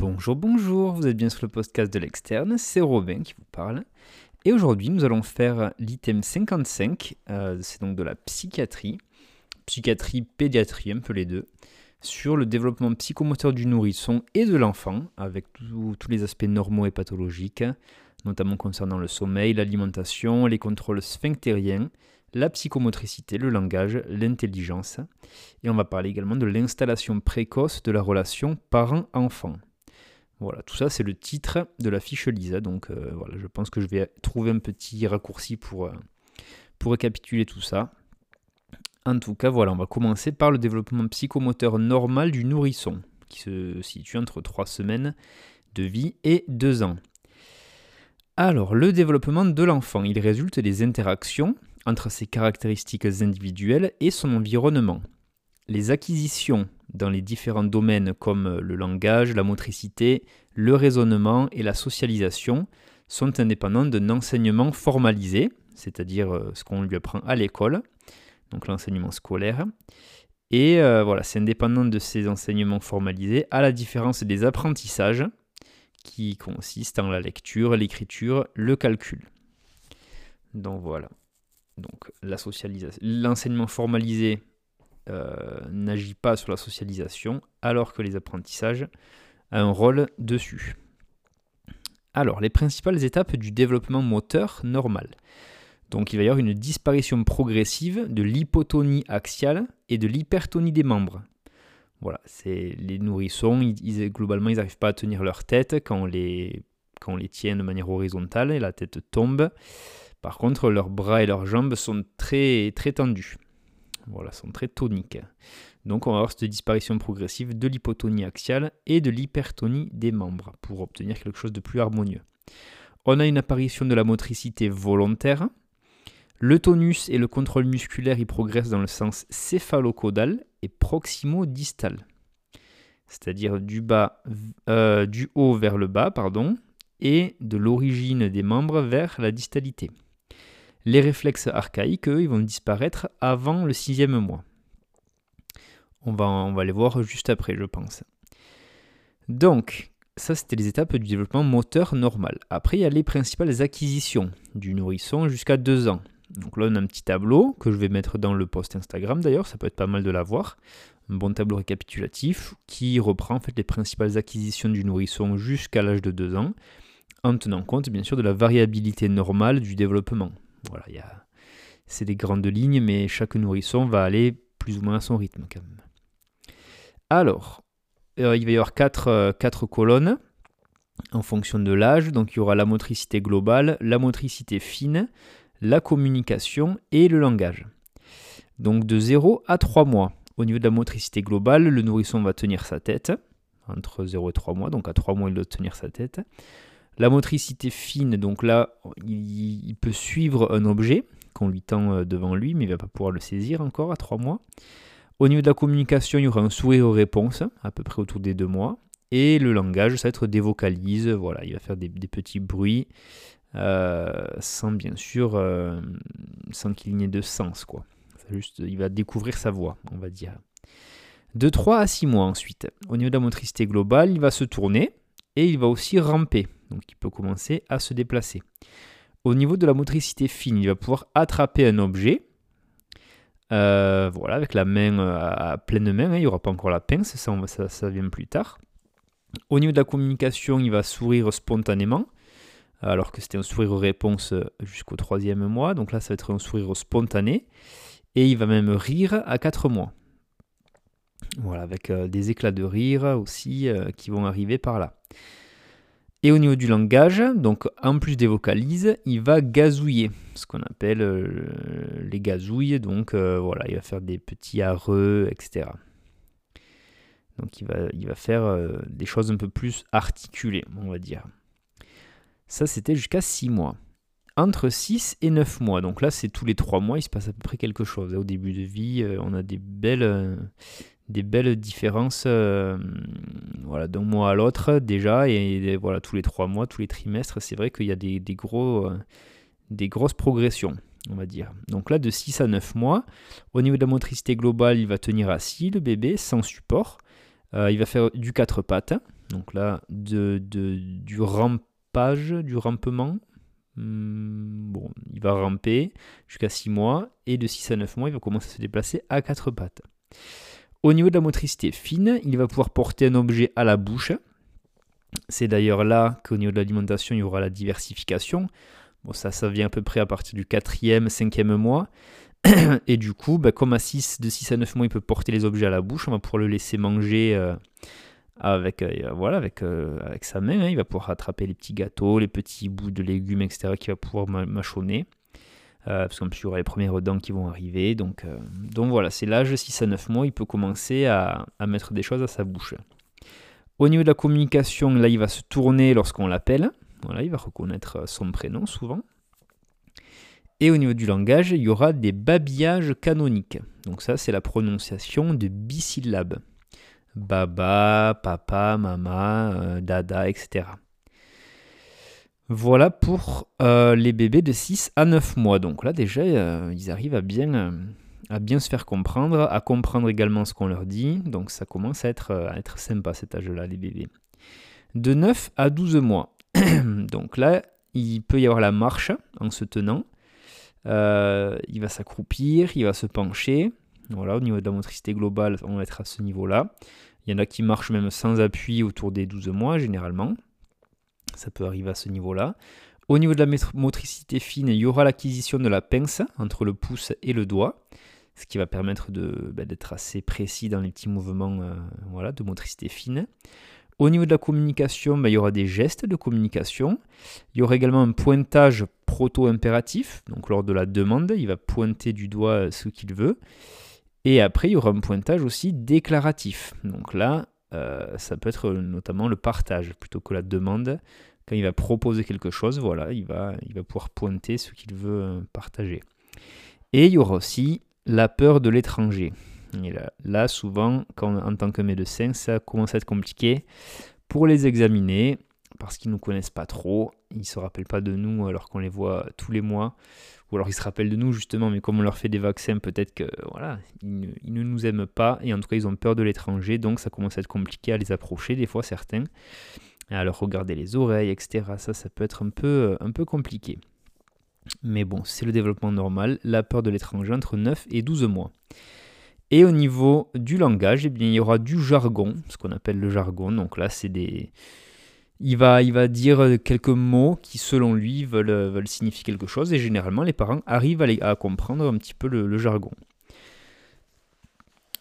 Bonjour, bonjour, vous êtes bien sur le podcast de l'externe, c'est Robin qui vous parle. Et aujourd'hui, nous allons faire l'item 55, euh, c'est donc de la psychiatrie, psychiatrie, pédiatrie, un peu les deux, sur le développement psychomoteur du nourrisson et de l'enfant, avec tous les aspects normaux et pathologiques, notamment concernant le sommeil, l'alimentation, les contrôles sphinctériens, la psychomotricité, le langage, l'intelligence. Et on va parler également de l'installation précoce de la relation parent-enfant. Voilà, tout ça c'est le titre de la fiche Lisa. Donc euh, voilà, je pense que je vais trouver un petit raccourci pour, euh, pour récapituler tout ça. En tout cas, voilà, on va commencer par le développement psychomoteur normal du nourrisson, qui se situe entre 3 semaines de vie et 2 ans. Alors, le développement de l'enfant, il résulte des interactions entre ses caractéristiques individuelles et son environnement. Les acquisitions dans les différents domaines comme le langage, la motricité, le raisonnement et la socialisation sont indépendantes d'un enseignement formalisé, c'est-à-dire euh, ce qu'on lui apprend à l'école, donc l'enseignement scolaire. Et euh, voilà, c'est indépendant de ces enseignements formalisés, à la différence des apprentissages, qui consistent en la lecture, l'écriture, le calcul. Donc voilà. Donc l'enseignement formalisé euh, n'agit pas sur la socialisation, alors que les apprentissages ont un rôle dessus. Alors, les principales étapes du développement moteur normal. Donc, il va y avoir une disparition progressive de l'hypotonie axiale et de l'hypertonie des membres. Voilà, c'est les nourrissons, globalement, ils n'arrivent pas à tenir leur tête quand on les, quand tient de manière horizontale et la tête tombe. Par contre, leurs bras et leurs jambes sont très, très tendus. Voilà, sont très toniques. Donc on va avoir cette disparition progressive de l'hypotonie axiale et de l'hypertonie des membres pour obtenir quelque chose de plus harmonieux. On a une apparition de la motricité volontaire. Le tonus et le contrôle musculaire y progressent dans le sens céphalocodal et proximo-distal. C'est-à-dire du, euh, du haut vers le bas, pardon, et de l'origine des membres vers la distalité. Les réflexes archaïques, eux, ils vont disparaître avant le sixième mois. On va, les voir juste après, je pense. Donc, ça, c'était les étapes du développement moteur normal. Après, il y a les principales acquisitions du nourrisson jusqu'à deux ans. Donc là, on a un petit tableau que je vais mettre dans le post Instagram d'ailleurs, ça peut être pas mal de l'avoir. Un bon tableau récapitulatif qui reprend en fait les principales acquisitions du nourrisson jusqu'à l'âge de deux ans, en tenant compte bien sûr de la variabilité normale du développement. Voilà, c'est des grandes lignes, mais chaque nourrisson va aller plus ou moins à son rythme quand même. Alors, euh, il va y avoir quatre, euh, quatre colonnes en fonction de l'âge. Donc il y aura la motricité globale, la motricité fine, la communication et le langage. Donc de 0 à 3 mois. Au niveau de la motricité globale, le nourrisson va tenir sa tête, entre 0 et 3 mois, donc à 3 mois il doit tenir sa tête. La motricité fine, donc là, il, peut suivre un objet qu'on lui tend euh, devant lui, mais il ne va pas pouvoir le saisir encore à 3 mois. Au niveau de la communication, il y aura un sourire aux réponses, à peu près autour des 2 mois. Et le langage, ça va être des vocalises, voilà, il va faire des, petits bruits, euh, sans bien sûr, euh, sans qu'il n'y ait de sens, quoi. Juste, il va découvrir sa voix, on va dire. De 3 à 6 mois ensuite. Au niveau de la motricité globale, il va se tourner et il va aussi ramper. Donc il peut commencer à se déplacer. Au niveau de la motricité fine, il va pouvoir attraper un objet. Euh, voilà, avec la main euh, à pleine main, hein, il n'y aura pas encore la pince, ça, ça, vient plus tard. Au niveau de la communication, il va sourire spontanément, alors que c'était un sourire réponse jusqu'au troisième mois. Donc là, ça va être un sourire spontané. Et il va même rire à 4 mois. Voilà, avec euh, des éclats de rire aussi qui vont arriver par là. Et au niveau du langage, donc en plus des vocalises, il va gazouiller, ce qu'on appelle euh, les gazouilles. Donc euh, voilà, il va faire des petits areux, etc. Donc il va, il va faire euh, des choses un peu plus articulées, on va dire. Ça, c'était jusqu'à 6 mois. Entre 6 et 9 mois, donc là c'est tous les 3 mois, il se passe à peu près quelque chose. Au début de vie, on a des belles, des belles différences euh, voilà, d'un mois à l'autre déjà, et, voilà, tous les trois mois, tous les trimestres, c'est vrai qu'il y a des, gros, euh, des grosses progressions, on va dire. Donc là, de 6 à 9 mois, au niveau de la motricité globale, il va tenir assis, le bébé, sans support. Euh, il va faire du quatre pattes, Donc là, de, du rampage, du rampement. Hmm, bon, il va ramper jusqu'à 6 mois. Et de 6 à 9 mois, il va commencer à se déplacer à quatre pattes. Au niveau de la motricité fine, il va pouvoir porter un objet à la bouche. C'est d'ailleurs là qu'au niveau de l'alimentation, il y aura la diversification. Bon, ça, ça vient à peu près à partir du 4e, 5e mois. Et du coup, bah, comme à 6, de 6 à 9 mois, il peut porter les objets à la bouche, on va pouvoir le laisser manger euh, avec, euh, euh, avec sa main. Hein. Il va pouvoir attraper les petits gâteaux, les petits bouts de légumes, etc., qu'il va pouvoir mâchonner. Parce qu'en plus, il y aura les premières dents qui vont arriver. Donc, donc voilà, c'est l'âge 6 à 9 mois, il peut commencer à, à mettre des choses à sa bouche. Au niveau de la communication, là, il va se tourner lorsqu'on l'appelle. Voilà, il va reconnaître son prénom souvent. Et au niveau du langage, il y aura des babillages canoniques. Donc ça, c'est la prononciation de bisyllabes. Baba, papa, mama, euh, dada, etc. Voilà pour euh, les bébés de 6 à 9 mois. Donc là, déjà, euh, ils arrivent à bien, à bien se faire comprendre, à comprendre également ce qu'on leur dit. Donc ça commence à être, à être sympa cet âge-là, les bébés. De 9 à 12 mois. Donc là, il peut y avoir la marche en se tenant. Euh, il va s'accroupir, il va se pencher. Voilà, au niveau de la motricité globale, on va être à ce niveau-là. Il y en a qui marchent même sans appui autour des 12 mois, généralement. Ça peut arriver à ce niveau-là. Au niveau de la motricité fine, il y aura l'acquisition de la pince entre le pouce et le doigt, ce qui va permettre bah, d'être assez précis dans les petits mouvements euh, voilà, de motricité fine. Au niveau de la communication, ben, il y aura des gestes de communication. Il y aura également un pointage proto-impératif. Donc lors de la demande, il va pointer du doigt ce qu'il veut. Et après, il y aura un pointage aussi déclaratif. Donc là, euh, ça peut être notamment le partage plutôt que la demande. Quand il va proposer quelque chose, voilà, il va, il va pouvoir pointer ce qu'il veut euh, partager. Et il y aura aussi la peur de l'étranger là, souvent, en tant que médecin, ça commence à être compliqué pour les examiner parce qu'ils ne nous connaissent pas trop. Ils ne se rappellent pas de nous alors qu'on les voit tous les mois. Ou alors ils se rappellent de nous justement, mais comme on leur fait des vaccins, peut-être que voilà, ils ne, nous aiment pas et en tout cas ils ont peur de l'étranger, donc ça commence à être compliqué à les approcher des fois certains, à leur regarder les oreilles, etc. Ça, ça peut être un peu, un peu compliqué. Mais bon, c'est le développement normal, la peur de l'étranger entre 9 et 12 mois. Et au niveau du langage, eh bien, il y aura du jargon, ce qu'on appelle le jargon. Donc là, c'est des... Il va, dire quelques mots qui, selon lui, veulent, veulent signifier quelque chose. Et généralement, les parents arrivent à, comprendre un petit peu le, jargon.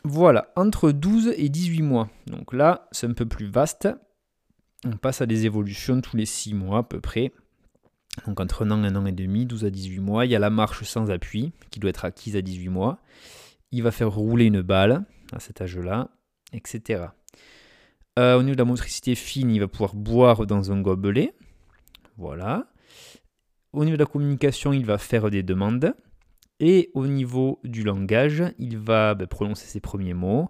Voilà, entre 12 et 18 mois. Donc là, c'est un peu plus vaste. On passe à des évolutions tous les 6 mois à peu près. Donc entre un an, un an et demi, 12 à 18 mois. Il y a la marche sans appui qui doit être acquise à 18 mois il va faire rouler une balle à cet âge-là, etc. Euh, au niveau de la motricité fine, il va pouvoir boire dans un gobelet. Voilà. Au niveau de la communication, il va faire des demandes. Et au niveau du langage, il va ben, prononcer ses premiers mots.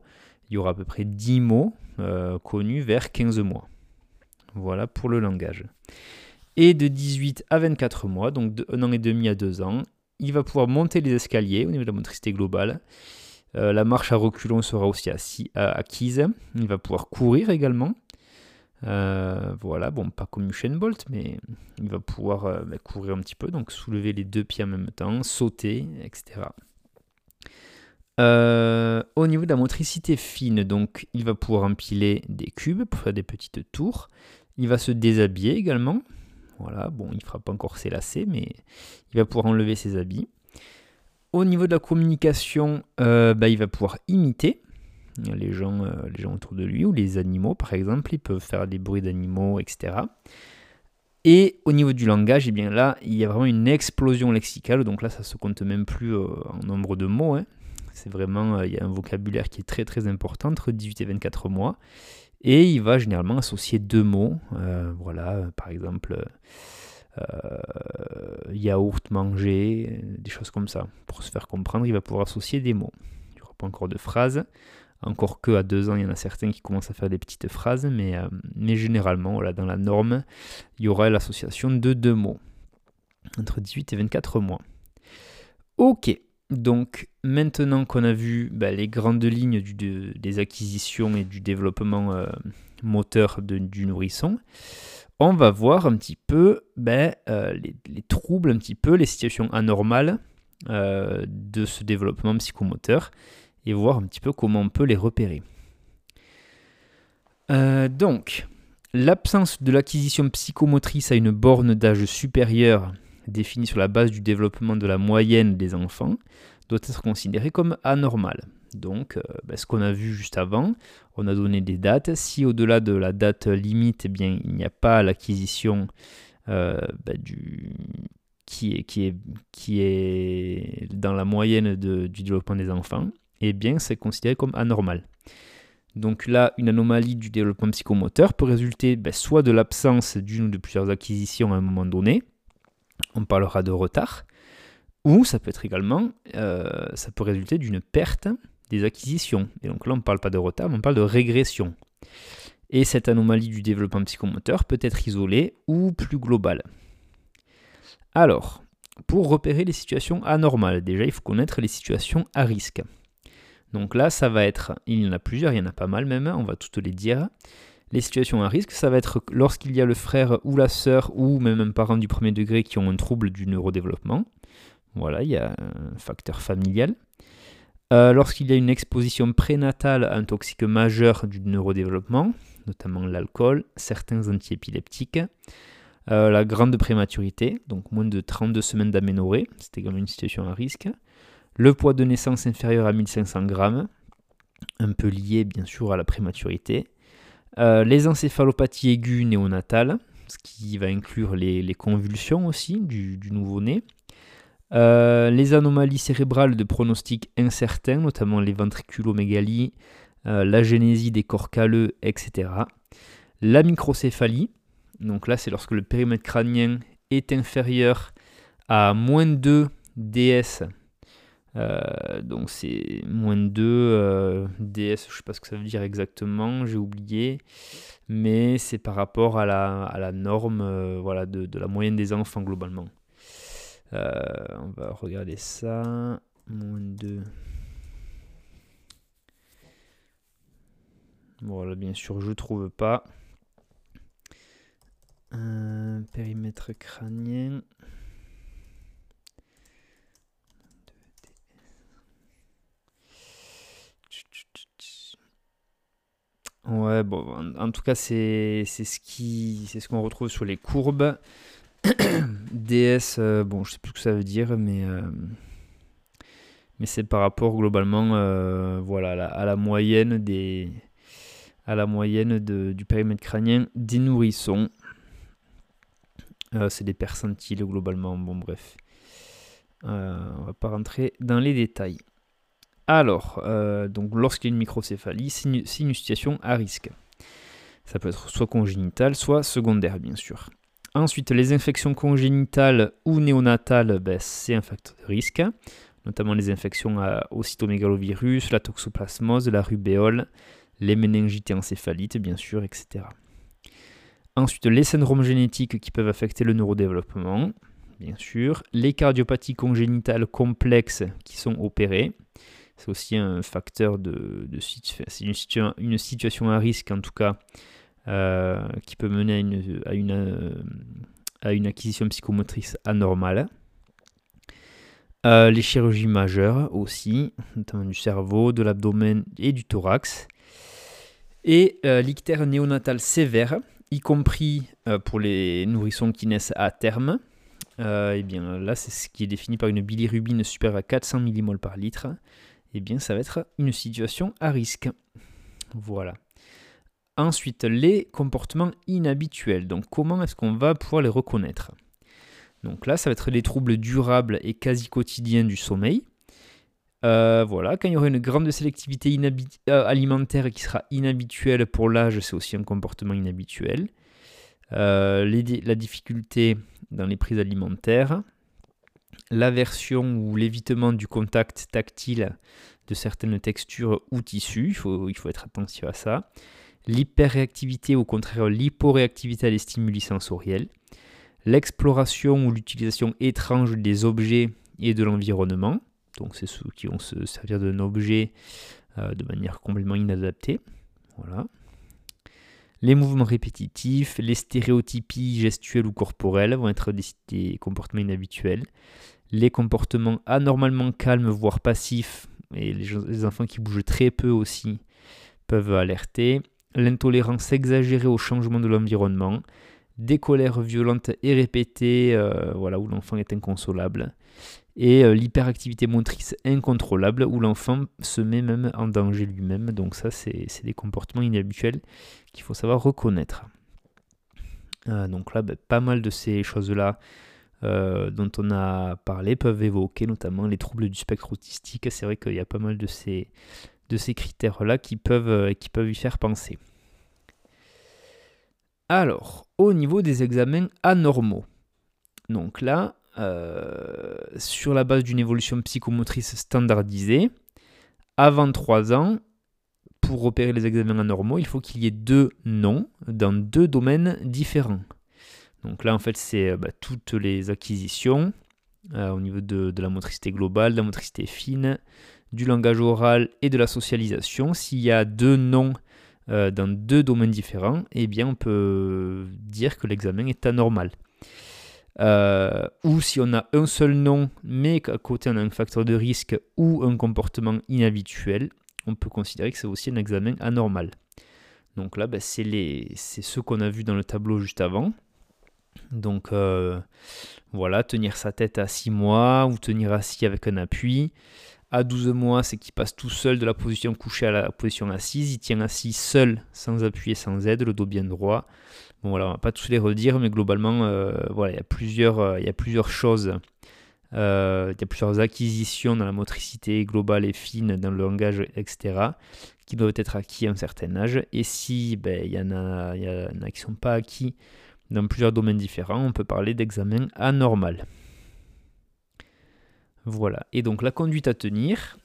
Il y aura à peu près 10 mots euh, connus vers 15 mois. Voilà pour le langage. Et de 18 à 24 mois, donc de 1 an et demi à 2 ans, il va pouvoir monter les escaliers au niveau de la motricité globale. Euh, la marche à reculons sera aussi acquise. Il va pouvoir courir également. Euh, voilà, bon, pas comme Usain Bolt, mais il va pouvoir euh, bah, courir un petit peu, donc soulever les deux pieds en même temps, sauter, etc. au niveau de la motricité fine, donc il va pouvoir empiler des cubes pour faire des petites tours. Il va se déshabiller également. Voilà, bon, il ne fera pas encore ses lacets, mais il va pouvoir enlever ses habits. Au niveau de la communication, euh, bah, il va pouvoir imiter les gens, euh, les gens autour de lui ou les animaux, par exemple. Ils peuvent faire des bruits d'animaux, etc. Et au niveau du langage, eh bien là, il y a vraiment une explosion lexicale. Donc là, ça se compte même plus euh, en nombre de mots. Hein. C'est vraiment, il y a un vocabulaire qui est très très important entre 18 et 24 mois. Et il va généralement associer deux mots. Voilà, par exemple, yaourt, manger, des choses comme ça. Pour se faire comprendre, il va pouvoir associer des mots. Il n'y aura pas encore de phrases. Encore que à deux ans, il y en a certains qui commencent à faire des petites phrases, mais, euh, mais généralement, dans la norme, il y aura l'association de deux mots. Entre 18 et 24 mois. Ok, Donc maintenant qu'on a vu bah, les grandes lignes des acquisitions et du développement euh, moteur du nourrisson, on va voir un petit peu bah, euh, les, troubles, un petit peu les situations anormales euh, de ce développement psychomoteur et voir un petit peu comment on peut les repérer. donc, l'absence de l'acquisition psychomotrice à une borne d'âge supérieure définie sur la base du développement de la moyenne des enfants, doit être considéré comme anormal. Donc, euh, ben, ce qu'on a vu juste avant, on a donné des dates. Si au-delà de la date limite, eh bien, il n'y a pas l'acquisition euh, ben, qui est dans la moyenne du développement des enfants, eh bien, c'est considéré comme anormal. Donc là, une anomalie du développement psychomoteur peut résulter ben, soit de l'absence d'une ou de plusieurs acquisitions à un moment donné, on parlera de retard, ou ça peut être également, euh, ça peut résulter d'une perte des acquisitions. Et donc là, on ne parle pas de retard, mais on parle de régression. Et cette anomalie du développement psychomoteur peut être isolée ou plus globale. Alors, pour repérer les situations anormales, déjà, il faut connaître les situations à risque. Donc là, ça va être, il y en a plusieurs, il y en a pas mal même, on va toutes les dire. Les situations à risque, ça va être lorsqu'il y a le frère ou la sœur ou même un parent du premier degré qui ont un trouble du neurodéveloppement. Voilà, il y a un facteur familial. Euh, lorsqu'il y a une exposition prénatale à un toxique majeur du neurodéveloppement, notamment l'alcool, certains antiépileptiques, euh, la grande prématurité, donc moins de 32 semaines d'aménorrhée, c'est également une situation à risque, le poids de naissance inférieur à 1500 grammes, un peu lié bien sûr à la prématurité, euh, les encéphalopathies aiguës néonatales, ce qui va inclure les, convulsions aussi du, nouveau-né, euh, les anomalies cérébrales de pronostic incertain, notamment les ventriculomégalies, euh, la génésie des corps calleux, etc. La microcéphalie, donc là c'est lorsque le périmètre crânien est inférieur à moins 2 DS euh, donc c'est moins de 2 euh, DS, je sais pas ce que ça veut dire exactement, j'ai oublié, mais c'est par rapport à la, norme voilà, de, la moyenne des enfants globalement. On va regarder ça. Moins 2. Voilà, bien sûr, je trouve pas. périmètre crânien. Ouais, bon, en, tout cas, c'est ce c'est ce qu'on retrouve sur les courbes. DS, euh, bon, je sais plus ce que ça veut dire, mais euh, mais c'est par rapport globalement, euh, voilà, à la, moyenne des à la moyenne de, du périmètre crânien des nourrissons. c'est des percentiles globalement. Bon, bref, on va pas rentrer dans les détails. Alors, donc lorsqu'il y a une microcéphalie, c'est une, situation à risque. Ça peut être soit congénitale, soit secondaire, bien sûr. Ensuite, les infections congénitales ou néonatales, ben, c'est un facteur de risque, notamment les infections au cytomégalovirus, la toxoplasmose, la rubéole, les méningites et encéphalites, bien sûr, etc. Ensuite, les syndromes génétiques qui peuvent affecter le neurodéveloppement, bien sûr. Les cardiopathies congénitales complexes qui sont opérées. C'est aussi un facteur de, de une, situation à risque en tout cas euh, qui peut mener à une, à une, euh, acquisition psychomotrice anormale. Euh, les chirurgies majeures aussi, notamment du cerveau, de l'abdomen et du thorax. Et l'ictère néonatal sévère, y compris pour les nourrissons qui naissent à terme. et bien là, c'est ce qui est défini par une bilirubine supérieure à 400 mmol par litre eh bien ça va être une situation à risque. Voilà. Ensuite, les comportements inhabituels. Donc comment est-ce qu'on va pouvoir les reconnaître? Donc là, ça va être les troubles durables et quasi quotidiens du sommeil. Euh, voilà, quand il y aura une grande sélectivité euh, alimentaire qui sera inhabituelle pour l'âge, c'est aussi un comportement inhabituel. Euh, la difficulté dans les prises alimentaires, l'aversion ou l'évitement du contact tactile de certaines textures ou tissus, il faut, il faut être attentif à ça. L'hyperréactivité, au contraire l'hyporéactivité à des stimuli sensoriels. L'exploration ou l'utilisation étrange des objets et de l'environnement. Donc c'est ceux qui vont se servir d'un objet euh, de manière complètement inadaptée. Voilà. Les mouvements répétitifs, les stéréotypies gestuelles ou corporelles vont être des, comportements inhabituels. Les comportements anormalement calmes, voire passifs, et les, enfants qui bougent très peu aussi peuvent alerter. L'intolérance exagérée au changement de l'environnement, des colères violentes et répétées, euh, voilà, où l'enfant est inconsolable, et euh, l'hyperactivité motrice incontrôlable, où l'enfant se met même en danger lui-même. Donc ça, c'est des comportements inhabituels qu'il faut savoir reconnaître. Euh, donc là, ben, pas mal de ces choses-là dont on a parlé peuvent évoquer notamment les troubles du spectre autistique. C'est vrai qu'il y a pas mal de ces, de ces critères-là qui peuvent, qui peuvent y faire penser. Alors, au niveau des examens anormaux, donc là, euh, sur la base d'une évolution psychomotrice standardisée, avant 3 ans, pour repérer les examens anormaux, il faut qu'il y ait deux noms dans deux domaines différents. Donc là, en fait, c'est euh, bah, toutes les acquisitions euh, au niveau de, de, la motricité globale, de la motricité fine, du langage oral et de la socialisation. S'il y a deux noms euh, dans deux domaines différents, eh bien on peut dire que l'examen est anormal. Euh, ou si on a un seul nom, mais qu'à côté on a un facteur de risque ou un comportement inhabituel, on peut considérer que c'est aussi un examen anormal. Donc là, ben, c'est ce qu'on a vu dans le tableau juste avant. Donc euh, voilà, tenir sa tête à 6 mois ou tenir assis avec un appui, à 12 mois, c'est qu'il passe tout seul de la position couchée à la position assise. Il tient assis seul, sans appuyer, sans aide, le dos bien droit. Bon voilà, on va pas tous les redire, mais globalement, euh, voilà, il y a plusieurs, euh, choses. Euh, il y a plusieurs acquisitions dans la motricité globale et fine, dans le langage, etc., qui doivent être acquis à un certain âge. Et si ben, il, il y en a qui ne sont pas acquis dans plusieurs domaines différents, on peut parler d'examen anormal. Voilà. Et donc la conduite à tenir,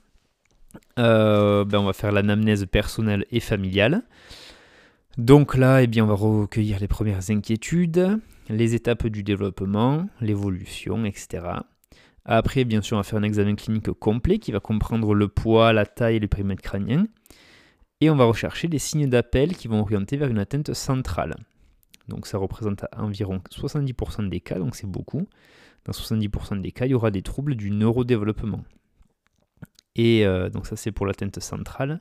euh, ben on va faire l'anamnèse personnelle et familiale. Donc là, eh bien, on va recueillir les premières inquiétudes, les étapes du développement, l'évolution, etc. Après, bien sûr, on va faire un examen clinique complet qui va comprendre le poids, la taille et le périmètre crânien. Et on va rechercher les signes d'appel qui vont orienter vers une atteinte centrale. Donc ça représente environ 70% des cas, donc c'est beaucoup dans 70% des cas, il y aura des troubles du neurodéveloppement. Et euh, donc ça c'est pour l'atteinte centrale.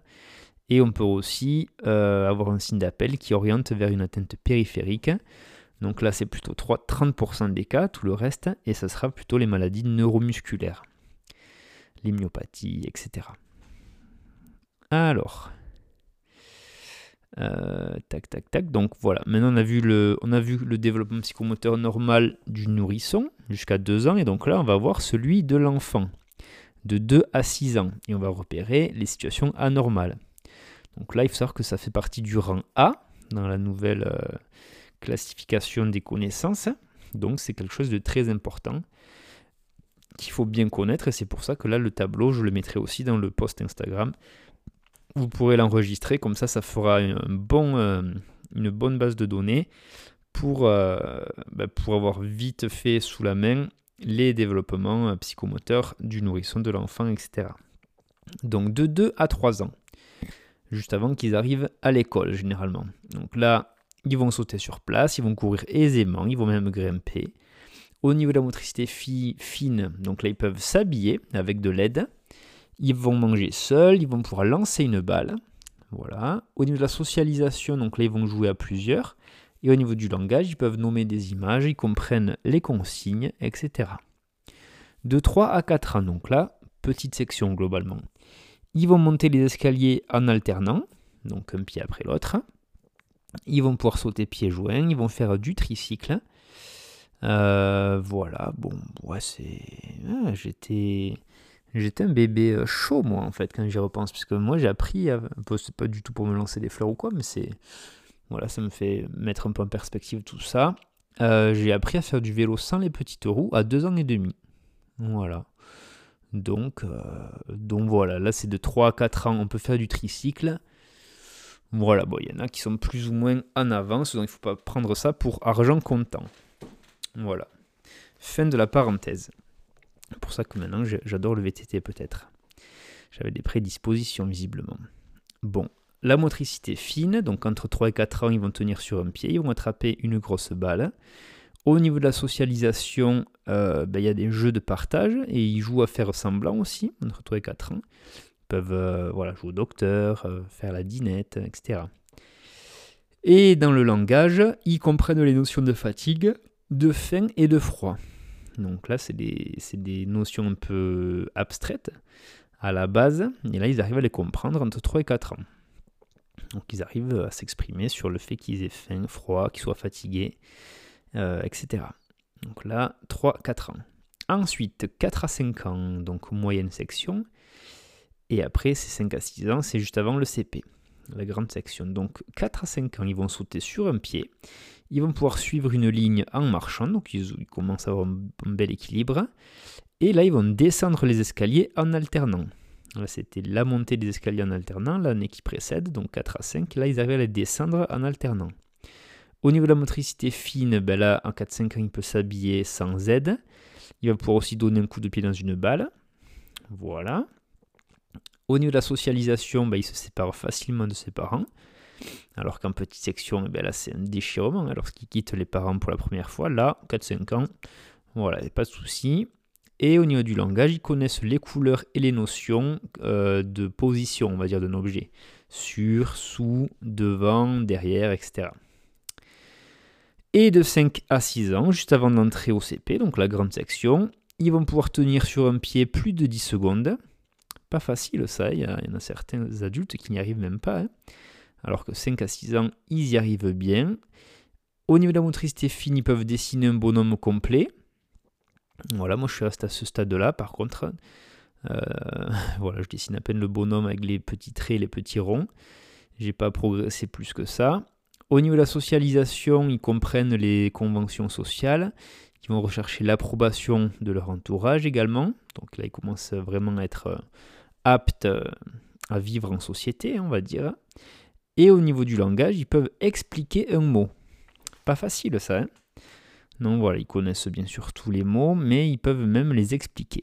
Et on peut aussi euh, avoir un signe d'appel qui oriente vers une atteinte périphérique. Donc là c'est plutôt 3, 30% des cas, tout le reste, et ça sera plutôt les maladies neuromusculaires, l'hymiopathie, etc. Alors, euh, tac, tac, tac. Donc voilà, maintenant on a vu le, on a vu le développement psychomoteur normal du nourrisson jusqu'à 2 ans, et donc là on va voir celui de l'enfant de 2 à 6 ans, et on va repérer les situations anormales. Donc là il faut savoir que ça fait partie du rang A dans la nouvelle euh, classification des connaissances, donc c'est quelque chose de très important qu'il faut bien connaître, et c'est pour ça que là le tableau je le mettrai aussi dans le post Instagram vous pourrez l'enregistrer, comme ça ça fera un bon, euh, une bonne base de données pour, euh, bah, pour avoir vite fait sous la main les développements euh, psychomoteurs du nourrisson, de l'enfant, etc. Donc de 2 à 3 ans, juste avant qu'ils arrivent à l'école généralement. Donc là, ils vont sauter sur place, ils vont courir aisément, ils vont même grimper. Au niveau de la motricité fine, donc là ils peuvent s'habiller avec de l'aide. Ils vont manger seuls, ils vont pouvoir lancer une balle. Voilà. Au niveau de la socialisation, donc là, ils vont jouer à plusieurs. Et au niveau du langage, ils peuvent nommer des images, ils comprennent les consignes, etc. De 3 à 4 ans, donc là, petite section globalement. Ils vont monter les escaliers en alternant, donc un pied après l'autre. Ils vont pouvoir sauter pieds joints, ils vont faire du tricycle. Euh, voilà, bon, ouais, c'est. Ah, j'étais. J'étais un bébé euh, chaud, moi, en fait, quand j'y repense. Parce que moi, j'ai appris, c'est pas du tout pour me lancer des fleurs ou quoi, mais c'est. Voilà, ça me fait mettre un peu en perspective tout ça. Euh, j'ai appris à faire du vélo sans les petites roues à deux ans et demi. Voilà. Donc, euh, donc voilà, là c'est de 3 à 4 ans, on peut faire du tricycle. Voilà, bon, il y en a qui sont plus ou moins en avance, donc il ne faut pas prendre ça pour argent comptant. Voilà. Fin de la parenthèse. C'est pour ça que maintenant j'adore le VTT peut-être. J'avais des prédispositions visiblement. Bon, la motricité fine, donc entre 3 et 4 ans, ils vont tenir sur un pied, ils vont attraper une grosse balle. Au niveau de la socialisation, euh, ben, il y a des jeux de partage et ils jouent à faire semblant aussi, entre 3 et 4 ans. Ils peuvent euh, voilà, jouer au docteur, euh, faire la dinette, etc. Et dans le langage, ils comprennent les notions de fatigue, de faim et de froid. Donc là, c'est des, notions un peu abstraites à la base, et là, ils arrivent à les comprendre entre 3 et 4 ans. Donc ils arrivent à s'exprimer sur le fait qu'ils aient faim, froid, qu'ils soient fatigués, euh, etc. Donc là, 3-4 ans. Ensuite, 4 à 5 ans, donc moyenne section. Et après, c'est 5 à 6 ans, c'est juste avant le CP, la grande section. Donc 4 à 5 ans, ils vont sauter sur un pied. Ils vont pouvoir suivre une ligne en marchant, donc ils, commencent à avoir un, bel équilibre. Et là, ils vont descendre les escaliers en alternant. Là, c'était la montée des escaliers en alternant, l'année qui précède, donc 4 à 5. Là, ils arrivent à les descendre en alternant. Au niveau de la motricité fine, ben là, en 4-5 ans, il peut s'habiller sans aide. Il va pouvoir aussi donner un coup de pied dans une balle. Voilà. Au niveau de la socialisation, ben, il se sépare facilement de ses parents. Alors qu'en petite section, ben là, c'est un déchirement. Hein, lorsqu'il quitte les parents pour la première fois, là, 4-5 ans, voilà, pas de souci. Et au niveau du langage, ils connaissent les couleurs et les notions euh, de position, on va dire, d'un objet. Sur, sous, devant, derrière, etc et de 5 à 6 ans, juste avant d'entrer au CP, donc la grande section. Ils vont pouvoir tenir sur un pied plus de 10 secondes. Pas facile ça, il y, en a certains adultes qui n'y arrivent même pas. Hein. Alors que 5 à 6 ans, ils y arrivent bien. Au niveau de la motricité fine, ils peuvent dessiner un bonhomme complet. Voilà, moi je suis resté à ce stade-là. Par contre, euh, voilà, je dessine à peine le bonhomme avec les petits traits, les petits ronds. J'ai pas progressé plus que ça. Au niveau de la socialisation, ils comprennent les conventions sociales, ils vont rechercher l'approbation de leur entourage également. Donc là, ils commencent vraiment à être euh, aptes euh, à vivre en société, on va dire. Et au niveau du langage, ils peuvent expliquer un mot. Pas facile ça. Hein non, voilà, ils connaissent bien sûr tous les mots, mais ils peuvent même les expliquer.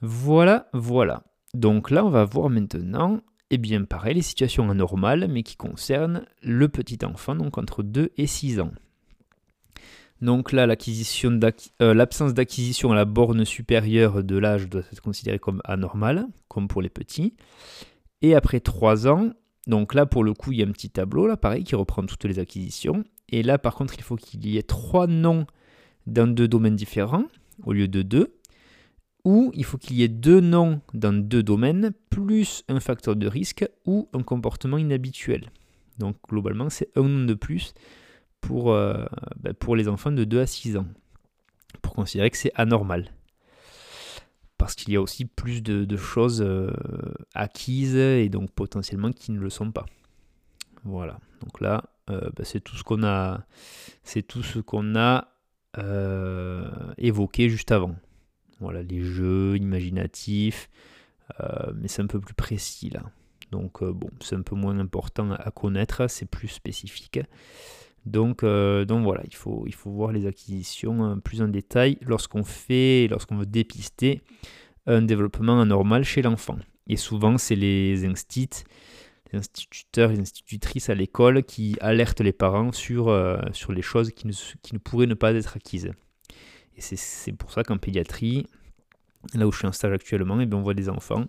Voilà, voilà. Donc là, on va voir maintenant eh bien pareil, les situations anormales, mais qui concernent le petit enfant, donc entre 2 et 6 ans. Donc là, euh, l'absence d'acquisition à la borne supérieure de l'âge doit être considérée comme anormale, comme pour les petits. Et après 3 ans, donc là pour le coup, il y a un petit tableau, là pareil, qui reprend toutes les acquisitions. Et là par contre, il faut qu'il y ait 3 noms dans deux domaines différents, au lieu de 2 ou il faut qu'il y ait deux noms dans deux domaines, plus un facteur de risque ou un comportement inhabituel. Donc globalement, c'est un nom de plus pour, euh, ben, pour les enfants de 2 à 6 ans, pour considérer que c'est anormal. Parce qu'il y a aussi plus de, choses euh, acquises et donc potentiellement qui ne le sont pas. Voilà. Donc là, euh, ben, c'est tout ce qu'on a, a évoqué juste avant. Voilà, les jeux imaginatifs, euh, mais c'est un peu plus précis là. Donc euh, bon, c'est un peu moins important à connaître, c'est plus spécifique. Donc, euh, donc voilà, il faut, il faut voir les acquisitions plus en détail lorsqu'on fait, lorsqu'on veut dépister un développement anormal chez l'enfant. Et souvent, c'est les instits, les instituteurs, les institutrices à l'école qui alertent les parents sur, sur les choses qui ne, qui ne pourraient ne pas être acquises. Et c'est pour ça qu'en pédiatrie, là où je suis en stage actuellement, et eh bien on voit des enfants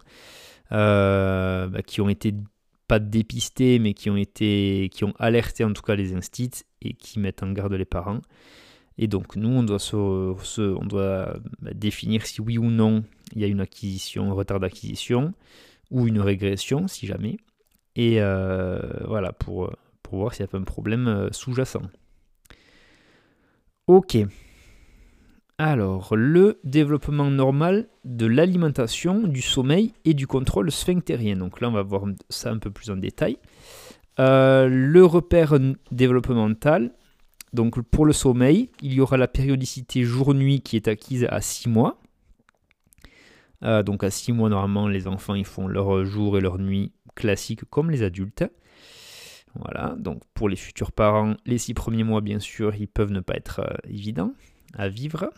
euh, bah, qui ont été pas dépistés, mais qui ont été, qui ont alerté en tout cas les instits et qui mettent en garde les parents. Et donc nous, on doit, on doit bah, définir si oui ou non il y a une acquisition, un retard d'acquisition ou une régression, si jamais. Et euh, voilà, pour, pour voir s'il n'y a pas un problème euh, sous-jacent. Ok. Alors, le développement normal de l'alimentation, du sommeil et du contrôle sphinctérien. Donc là, on va voir ça un peu plus en détail. Euh, le repère développemental. Donc pour le sommeil, il y aura la périodicité jour-nuit qui est acquise à 6 mois. Euh, donc à 6 mois, normalement, les enfants ils font leur jour et leur nuit classiques comme les adultes. Voilà, donc pour les futurs parents, les 6 premiers mois, bien sûr, ils peuvent ne pas être euh, évidents à vivre.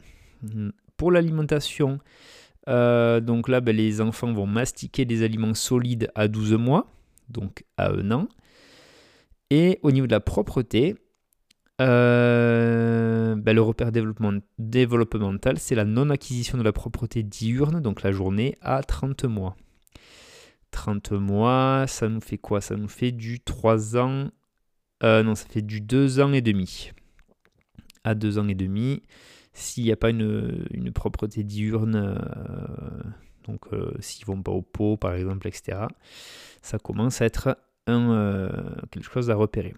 pour l'alimentation, euh, donc là, ben, les enfants vont mastiquer des aliments solides à 12 mois, donc à un an. Et au niveau de la propreté, euh, ben, le repère développemental, c'est la non-acquisition de la propreté diurne, donc la journée, à 30 mois. 30 mois, ça nous fait quoi? Ça nous fait du 3 ans. Euh, non, ça fait du 2 ans et demi. À 2 ans et demi s'il n'y a pas une, propreté diurne, euh, donc euh, s'ils vont pas au pot par exemple, etc., ça commence à être un, euh, quelque chose à repérer.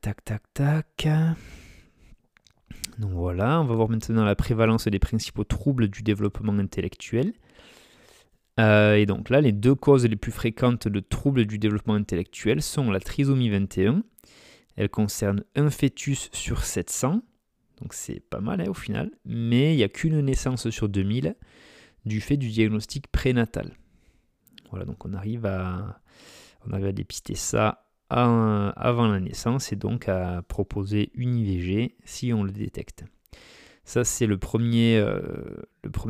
tac, tac, tac. Donc voilà, on va voir maintenant la prévalence des principaux troubles du développement intellectuel. et donc là, les deux causes les plus fréquentes de troubles du développement intellectuel sont la trisomie 21 elle concerne un fœtus sur 700, donc c'est pas mal hein, au final, mais il n'y a qu'une naissance sur 2000 du fait du diagnostic prénatal. Voilà, donc on arrive à, dépister ça avant la naissance et donc à proposer une IVG si on le détecte. Ça, c'est le premier, euh,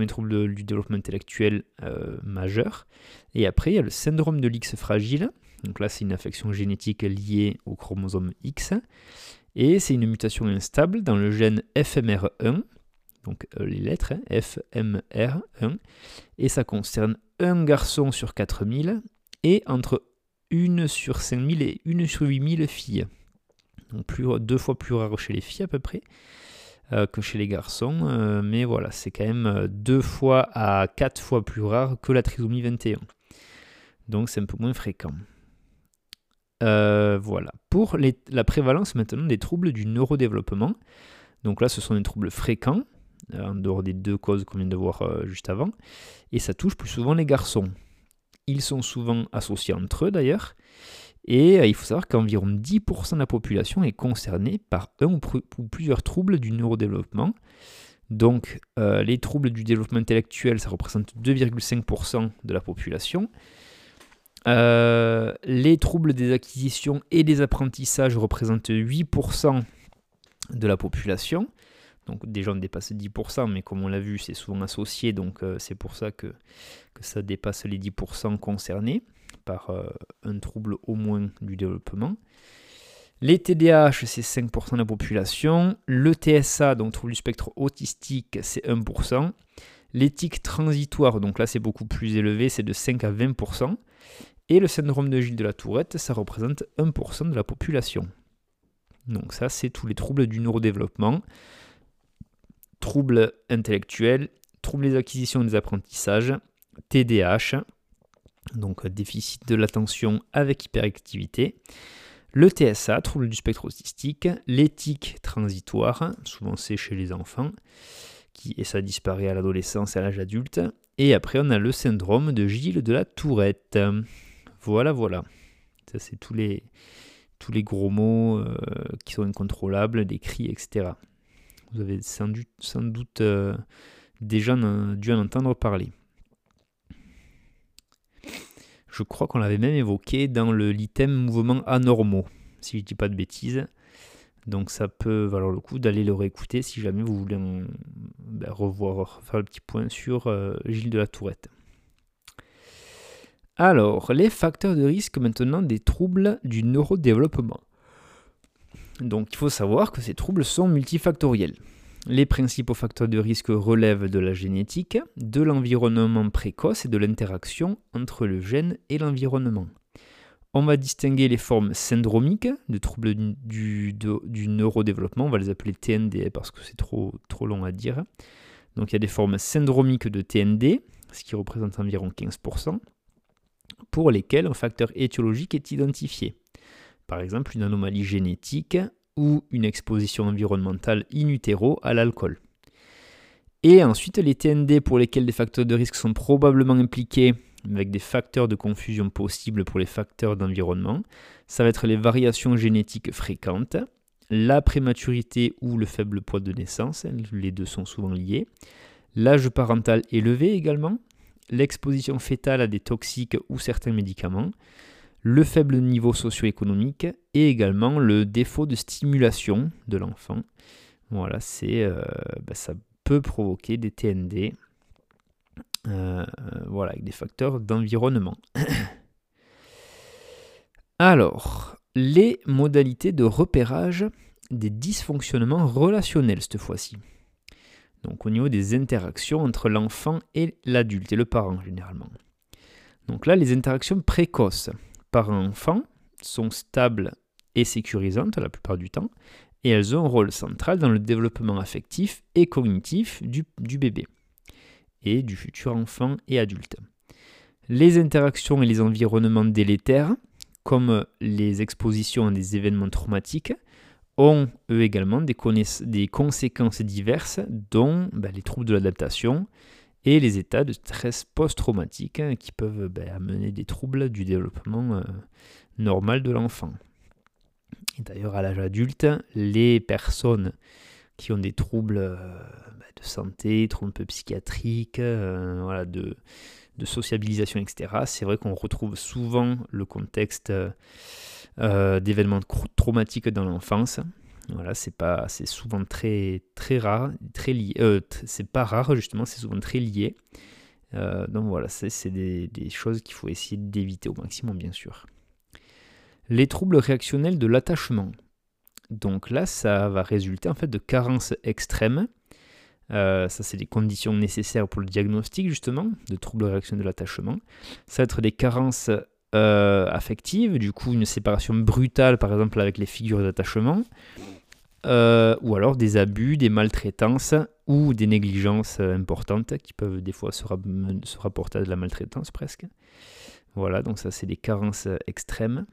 trouble du développement intellectuel euh, majeur. Et après, il y a le syndrome de l'X fragile, donc là, c'est une affection génétique liée au chromosome X. Et c'est une mutation instable dans le gène FMR1, donc euh, les lettres hein, FMR1. Et ça concerne un garçon sur 4000 et entre 1 sur 5000 et 1 sur 8000 filles. Donc plus, deux fois plus rare chez les filles à peu près euh, que chez les garçons. Euh, mais voilà, c'est quand même deux fois à quatre fois plus rare que la trisomie 21. Donc c'est un peu moins fréquent. Euh, voilà. Pour la prévalence maintenant des troubles du neurodéveloppement, donc là ce sont des troubles fréquents, euh, en dehors des deux causes qu'on vient de voir euh, juste avant, et ça touche plus souvent les garçons. Ils sont souvent associés entre eux d'ailleurs, et il faut savoir qu'environ 10% de la population est concernée par un ou, plusieurs troubles du neurodéveloppement. Donc les troubles du développement intellectuel, ça représente 2,5% de la population. Euh, les troubles des acquisitions et des apprentissages représentent 8% de la population. Donc des gens dépassent 10%, mais comme on l'a vu, c'est souvent associé, donc euh, c'est pour ça que, ça dépasse les 10% concernés par euh, un trouble au moins du développement. Les TDAH, c'est 5% de la population. Le TSA, donc trouble du spectre autistique, c'est 1%. L'éthique transitoire, donc là c'est beaucoup plus élevé, c'est de 5 à 20%. Et le syndrome de Gilles de la Tourette, ça représente 1% de la population. Donc ça, c'est tous les troubles du neurodéveloppement, troubles intellectuels, troubles des acquisitions et des apprentissages, TDAH, donc déficit de l'attention avec hyperactivité, le TSA, trouble du spectre autistique, l'éthique transitoire, souvent c'est chez les enfants, qui, et ça disparaît à l'adolescence et à l'âge adulte, et après on a le syndrome de Gilles de la Tourette. Voilà, voilà. Ça, c'est tous les, tous les gros mots euh, qui sont incontrôlables, des cris, etc. Vous avez sans doute, euh, déjà dû en entendre parler. Je crois qu'on l'avait même évoqué dans l'item mouvement anormaux, si je ne dis pas de bêtises. Donc ça peut valoir le coup d'aller le réécouter si jamais vous voulez ben, revoir, faire le petit point sur euh, Gilles de la Tourette. Alors, les facteurs de risque maintenant des troubles du neurodéveloppement. Donc, il faut savoir que ces troubles sont multifactoriels. Les principaux facteurs de risque relèvent de la génétique, de l'environnement précoce et de l'interaction entre le gène et l'environnement. On va distinguer les formes syndromiques de troubles du, neurodéveloppement, on va les appeler TND parce que c'est trop, long à dire. Donc il y a des formes syndromiques de TND, ce qui représente environ 15% pour lesquels un facteur étiologique est identifié. Par exemple, une anomalie génétique ou une exposition environnementale in utero à l'alcool. Et ensuite, les TND pour lesquels des facteurs de risque sont probablement impliqués, avec des facteurs de confusion possibles pour les facteurs d'environnement, ça va être les variations génétiques fréquentes, la prématurité ou le faible poids de naissance, les deux sont souvent liés, l'âge parental élevé également, l'exposition fétale à des toxiques ou certains médicaments, le faible niveau socio-économique et également le défaut de stimulation de l'enfant. Voilà, c'est, bah, ça peut provoquer des TND. voilà, avec des facteurs d'environnement. Alors, les modalités de repérage des dysfonctionnements relationnels cette fois-ci. Donc au niveau des interactions entre l'enfant et l'adulte et le parent généralement. Donc là, les interactions précoces parent-enfant sont stables et sécurisantes la plupart du temps, et elles ont un rôle central dans le développement affectif et cognitif du, du bébé et du futur enfant et adulte. Les interactions et les environnements délétères, comme les expositions à des événements traumatiques, ont eux également des, conséquences diverses, dont ben, les troubles de l'adaptation et les états de stress post-traumatique hein, qui peuvent ben, amener des troubles du développement euh, normal de l'enfant. D'ailleurs, à l'âge adulte, les personnes qui ont des troubles euh, ben, de santé, troubles psychiatriques, euh, voilà, de sociabilisation, etc., c'est vrai qu'on retrouve souvent le contexte euh, d'événements traumatiques dans l'enfance. Voilà, c'est pas, c'est souvent très très rare, très lié. Euh, c'est pas rare justement, c'est souvent très lié. Euh, donc voilà, c'est des, des, choses qu'il faut essayer d'éviter au maximum, bien sûr. Les troubles réactionnels de l'attachement. Donc là, ça va résulter en fait de carences extrêmes. ça, c'est des conditions nécessaires pour le diagnostic justement de troubles réactionnels de l'attachement. Ça va être des carences euh, affective, du coup une séparation brutale par exemple avec les figures d'attachement, euh, ou alors des abus, des maltraitances ou des négligences euh, importantes qui peuvent des fois se, rapporter à de la maltraitance presque. Voilà, donc ça c'est des carences extrêmes.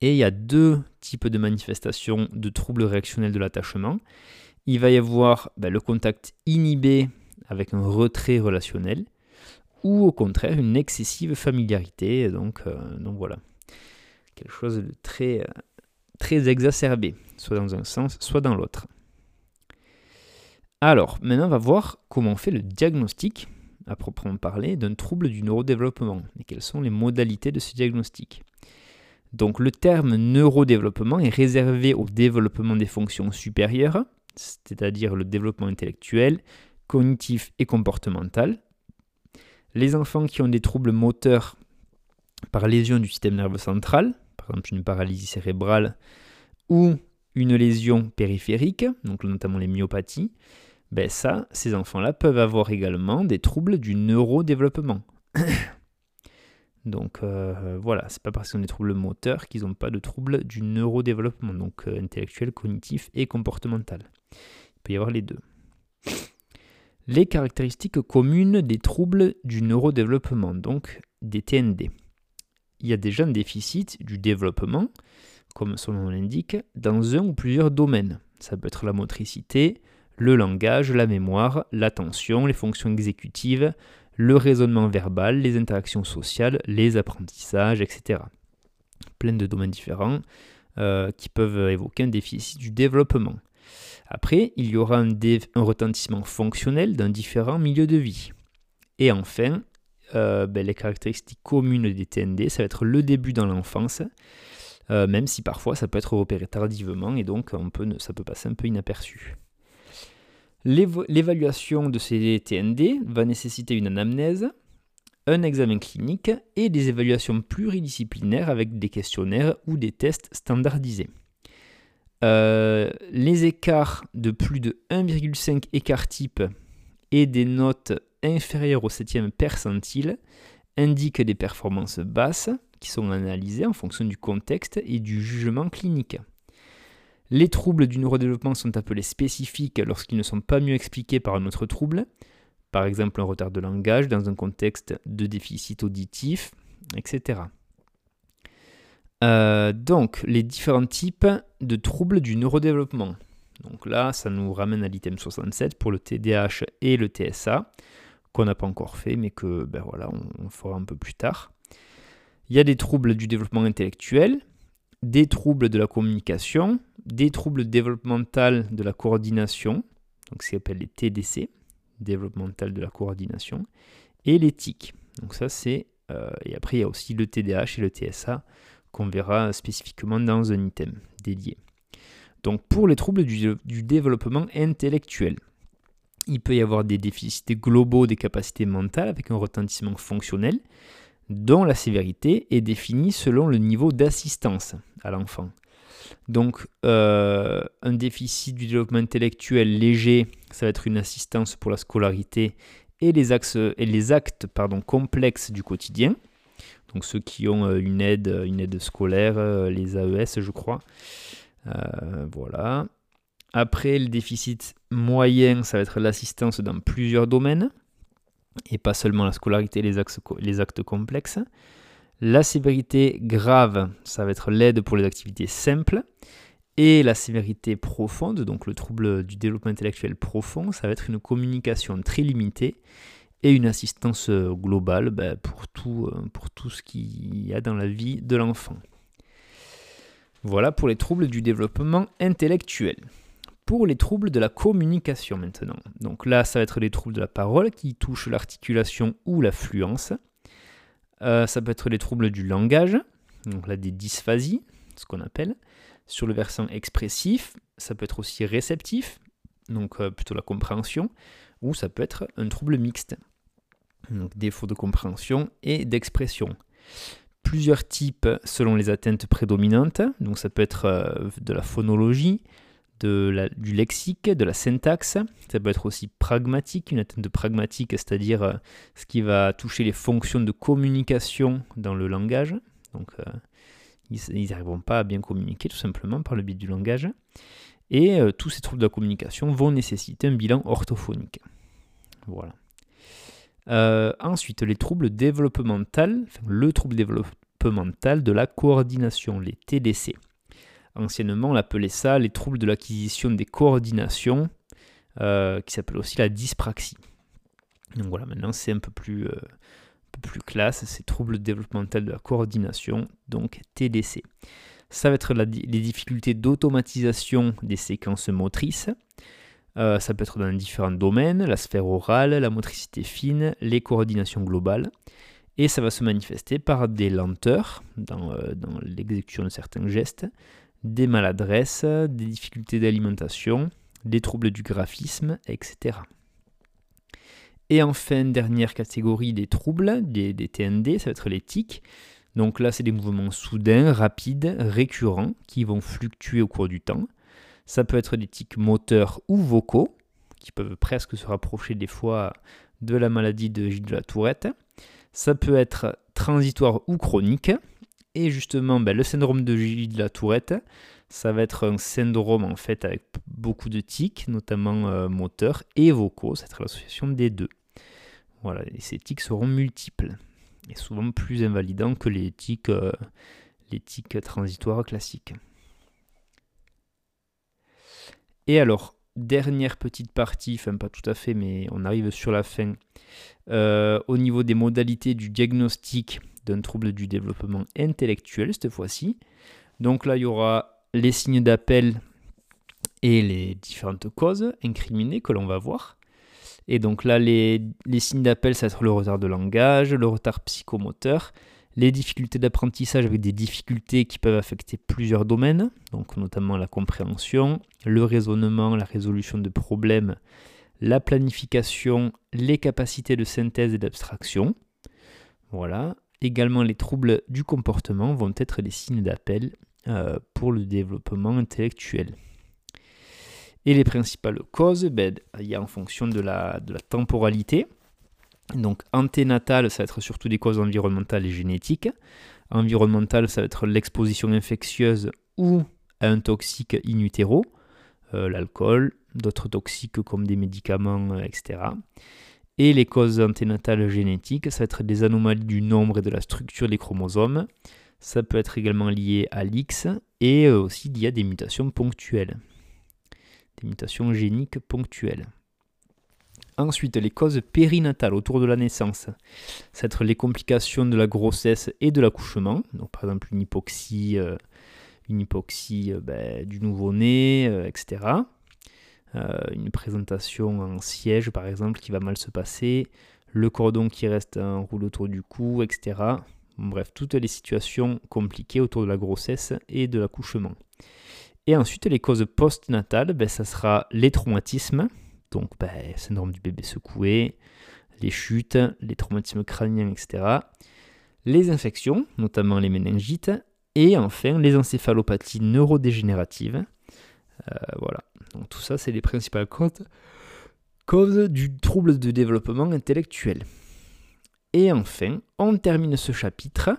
Et il y a deux types de manifestations de troubles réactionnels de l'attachement. Il va y avoir ben, le contact inhibé avec un retrait relationnel ou au contraire une excessive familiarité. Donc, euh, donc voilà, quelque chose de très, euh, très exacerbé, soit dans un sens, soit dans l'autre. Alors, maintenant, on va voir comment on fait le diagnostic, à proprement parler, d'un trouble du neurodéveloppement et quelles sont les modalités de ce diagnostic? Donc, le terme neurodéveloppement est réservé au développement des fonctions supérieures, c'est-à-dire le développement intellectuel, cognitif et comportemental, les enfants qui ont des troubles moteurs par lésion du système nerveux central, par exemple une paralysie cérébrale ou une lésion périphérique, donc notamment les myopathies, ben ces enfants-là peuvent avoir également des troubles du neurodéveloppement. donc euh, voilà, c'est pas parce qu'ils ont des troubles moteurs qu'ils n'ont pas de troubles du neurodéveloppement, donc euh, intellectuel, cognitif et comportemental. Il peut y avoir les deux les caractéristiques communes des troubles du neurodéveloppement, donc des TND. Il y a déjà un déficit du développement, comme son nom l'indique, dans un ou plusieurs domaines. Ça peut être la motricité, le langage, la mémoire, l'attention, les fonctions exécutives, le raisonnement verbal, les interactions sociales, les apprentissages, etc. Plein de domaines différents euh, qui peuvent évoquer un déficit du développement. Après, il y aura un, retentissement fonctionnel dans différents milieux de vie. Et enfin, euh, ben, les caractéristiques communes des TND, ça va être le début dans l'enfance, euh, même si parfois ça peut être repéré tardivement et donc ça peut passer un peu inaperçu. L'évaluation de ces TND va nécessiter une anamnèse, un examen clinique et des évaluations pluridisciplinaires avec des questionnaires ou des tests standardisés. Euh, les écarts de plus de 1,5 écart type et des notes inférieures au 7e percentile indiquent des performances basses qui sont analysées en fonction du contexte et du jugement clinique. Les troubles du neurodéveloppement sont appelés spécifiques lorsqu'ils ne sont pas mieux expliqués par un autre trouble, par exemple un retard de langage dans un contexte de déficit auditif, etc. Euh, donc, les différents types de troubles du neurodéveloppement. Donc là, ça nous ramène à l'item 67 pour le TDAH et le TSA, qu'on n'a pas encore fait, mais que ben voilà, on, fera un peu plus tard. Il y a des troubles du développement intellectuel, des troubles de la communication, des troubles développementaux de la coordination, donc ce qu'on appelle les TDC, développemental de la coordination, et l'éthique. Donc ça c'est euh, et après il y a aussi le TDAH et le TSA qu'on verra spécifiquement dans un item dédié. Donc pour les troubles du, développement intellectuel, il peut y avoir des déficits globaux des capacités mentales avec un retentissement fonctionnel, dont la sévérité est définie selon le niveau d'assistance à l'enfant. Donc euh, un déficit du développement intellectuel léger, ça va être une assistance pour la scolarité et les, actes complexes du quotidien. Donc ceux qui ont euh, une aide, une aide scolaire, euh, les AES je crois. voilà. Après, le déficit moyen, ça va être l'assistance dans plusieurs domaines, et pas seulement la scolarité les, les actes complexes. La sévérité grave, ça va être l'aide pour les activités simples. Et la sévérité profonde, donc le trouble du développement intellectuel profond, ça va être une communication très limitée et une assistance globale ben, pour, tout, euh, pour tout ce qu'il y a dans la vie de l'enfant. Voilà pour les troubles du développement intellectuel pour les troubles de la communication maintenant. Donc là, ça va être les troubles de la parole qui touchent l'articulation ou la fluence. Euh, ça peut être les troubles du langage, donc là des dysphasies, ce qu'on appelle. Sur le versant expressif, ça peut être aussi réceptif, donc euh, plutôt la compréhension, ou ça peut être un trouble mixte, donc défaut de compréhension et d'expression. Plusieurs types selon les atteintes prédominantes, donc ça peut être euh, de la phonologie, du lexique, de la syntaxe. Ça peut être aussi pragmatique, une atteinte pragmatique, c'est-à-dire euh, ce qui va toucher les fonctions de communication dans le langage. Donc, euh, ils n'arriveront pas à bien communiquer tout simplement par le biais du langage. Et tous ces troubles de la communication vont nécessiter un bilan orthophonique. Voilà. Ensuite, les troubles développementaux, le trouble développemental de la coordination, les TDC. Anciennement, on appelait ça les troubles de l'acquisition des coordinations, euh, qui s'appelle aussi la dyspraxie. Donc voilà, maintenant c'est un peu plus, euh, classe, c'est troubles développementaux de la coordination, donc TDC. Ça va être les difficultés d'automatisation des séquences motrices. Euh, ça peut être dans différents domaines, la sphère orale, la motricité fine, les coordinations globales. Et ça va se manifester par des lenteurs dans, dans l'exécution de certains gestes, des maladresses, des difficultés d'alimentation, des troubles du graphisme, etc. Et enfin, dernière catégorie des troubles, des, TND, ça va être les tics. Donc là, c'est des mouvements soudains, rapides, récurrents, qui vont fluctuer au cours du temps. Ça peut être des tics moteurs ou vocaux, qui peuvent presque se rapprocher des fois de la maladie de Gilles de la Tourette. Ça peut être transitoire ou chronique, et justement, ben, le syndrome de Gilles de la Tourette, ça va être un syndrome en fait avec beaucoup de tics, notamment euh, moteurs et vocaux, ça va être l'association des deux. Voilà, et ces tics seront multiples et souvent plus invalidants que les tics, euh, les tics transitoires classiques. Et alors, dernière petite partie, enfin pas tout à fait, mais on arrive sur la fin. Euh, au niveau des modalités du diagnostic d'un trouble du développement intellectuel cette fois-ci. Donc là, il y aura les signes d'appel et les différentes causes incriminées que l'on va voir. Et donc là, les, signes d'appel, ça va être le retard de langage, le retard psychomoteur, les difficultés d'apprentissage avec des difficultés qui peuvent affecter plusieurs domaines, donc notamment la compréhension, le raisonnement, la résolution de problèmes, la planification, les capacités de synthèse et d'abstraction. Voilà. Également, les troubles du comportement vont être des signes d'appel euh, pour le développement intellectuel. Et les principales causes, ben, il y a en fonction de la, de la temporalité. Donc anténatale, ça va être surtout des causes environnementales et génétiques. Environnementale, ça va être l'exposition infectieuse ou à un toxique in utero, euh, l'alcool, d'autres toxiques comme des médicaments, euh, etc. Et les causes anténatales génétiques, ça va être des anomalies du nombre et de la structure des chromosomes. Ça peut être également lié à l'X et euh, aussi lié à des mutations ponctuelles. Des mutations géniques ponctuelles. Ensuite, les causes périnatales autour de la naissance. Être les complications de la grossesse et de l'accouchement. Donc, par exemple, une hypoxie, euh, une hypoxie euh, ben, du nouveau-né, etc. Euh, une présentation en siège par exemple qui va mal se passer, le cordon qui reste en roule autour du cou, etc. bref, toutes les situations compliquées autour de la grossesse et de l'accouchement. Et ensuite, les causes postnatales, ben, ça sera les traumatismes, donc ben, syndrome du bébé secoué, les chutes, les traumatismes crâniens, etc. Les infections, notamment les méningites, et enfin les encéphalopathies neurodégénératives. Euh, voilà, donc tout ça, c'est les principales causes, causes du trouble de développement intellectuel. Et enfin, on termine ce chapitre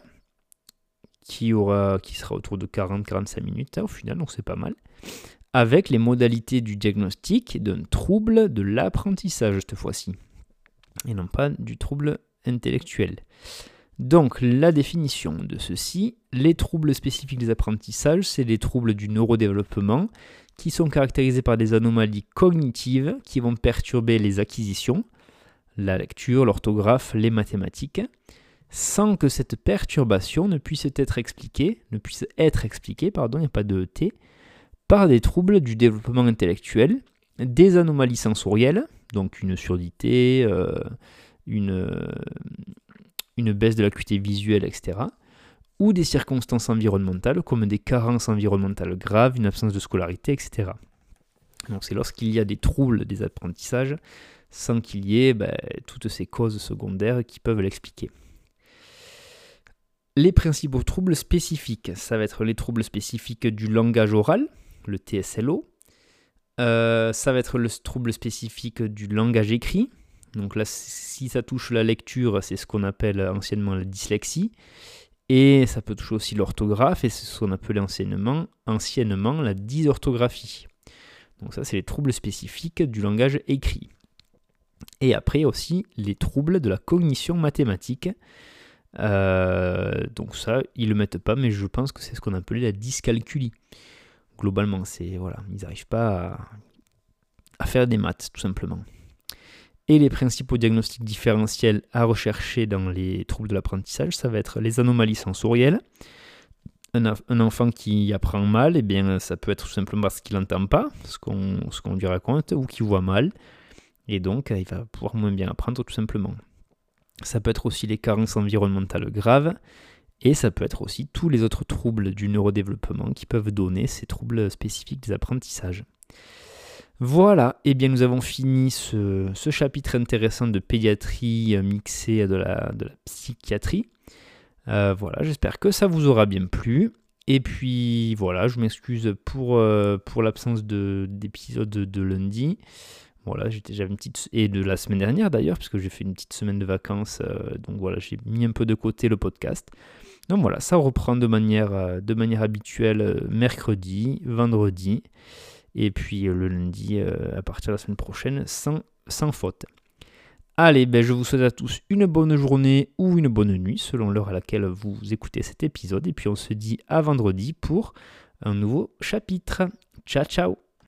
qui, aura, qui sera autour de 40-45 minutes hein, au final, donc c'est pas mal, avec les modalités du diagnostic d'un trouble de l'apprentissage cette fois-ci, et non pas du trouble intellectuel. Donc la définition de ceci, les troubles spécifiques des apprentissages, c'est les troubles du neurodéveloppement qui sont caractérisés par des anomalies cognitives qui vont perturber les acquisitions, la lecture, l'orthographe, les mathématiques, sans que cette perturbation ne puisse être expliquée, ne puisse être expliquée, pardon, il n'y a pas de T, par des troubles du développement intellectuel, des anomalies sensorielles, donc une surdité, euh, une, une baisse de l'acuité visuelle, etc., ou des circonstances environnementales comme des carences environnementales graves, une absence de scolarité, etc. Donc c'est lorsqu'il y a des troubles des apprentissages sans qu'il y ait ben, toutes ces causes secondaires qui peuvent l'expliquer. Les principaux troubles spécifiques, ça va être les troubles spécifiques du langage oral, le TSLO. Euh, ça va être le trouble spécifique du langage écrit. Donc là, si ça touche la lecture, c'est ce qu'on appelle anciennement la dyslexie. Et ça peut toucher aussi l'orthographe, et c'est ce qu'on appelait anciennement, anciennement la dysorthographie. Donc ça, c'est les troubles spécifiques du langage écrit. Et après aussi les troubles de la cognition mathématique. Euh, donc ça, ils le mettent pas, mais je pense que c'est ce qu'on appelait la dyscalculie. Globalement, c'est voilà, ils n'arrivent pas à, faire des maths, tout simplement. Et les principaux diagnostics différentiels à rechercher dans les troubles de l'apprentissage, ça va être les anomalies sensorielles. Un, enfant qui apprend mal, eh bien, ça peut être tout simplement parce qu'il n'entend pas ce qu'on lui raconte ou qu'il voit mal. Et donc, il va pouvoir moins bien apprendre tout simplement. Ça peut être aussi les carences environnementales graves, et ça peut être aussi tous les autres troubles du neurodéveloppement qui peuvent donner ces troubles spécifiques des apprentissages. Voilà, et eh bien nous avons fini ce, chapitre intéressant de pédiatrie mixée à de la, psychiatrie. Euh, voilà, j'espère que ça vous aura bien plu. Et puis voilà, je m'excuse pour, euh, l'absence d'épisode de lundi. Voilà, j'avais une petite et de la semaine dernière d'ailleurs, puisque j'ai fait une petite semaine de vacances, euh, donc voilà, j'ai mis un peu de côté le podcast. Donc voilà, ça reprend de manière, euh, habituelle euh, mercredi, vendredi, et puis le lundi à partir de la semaine prochaine, sans, sans faute. Allez, ben je vous souhaite à tous une bonne journée ou une bonne nuit, selon l'heure à laquelle vous écoutez cet épisode, et puis on se dit à vendredi pour un nouveau chapitre. Ciao ciao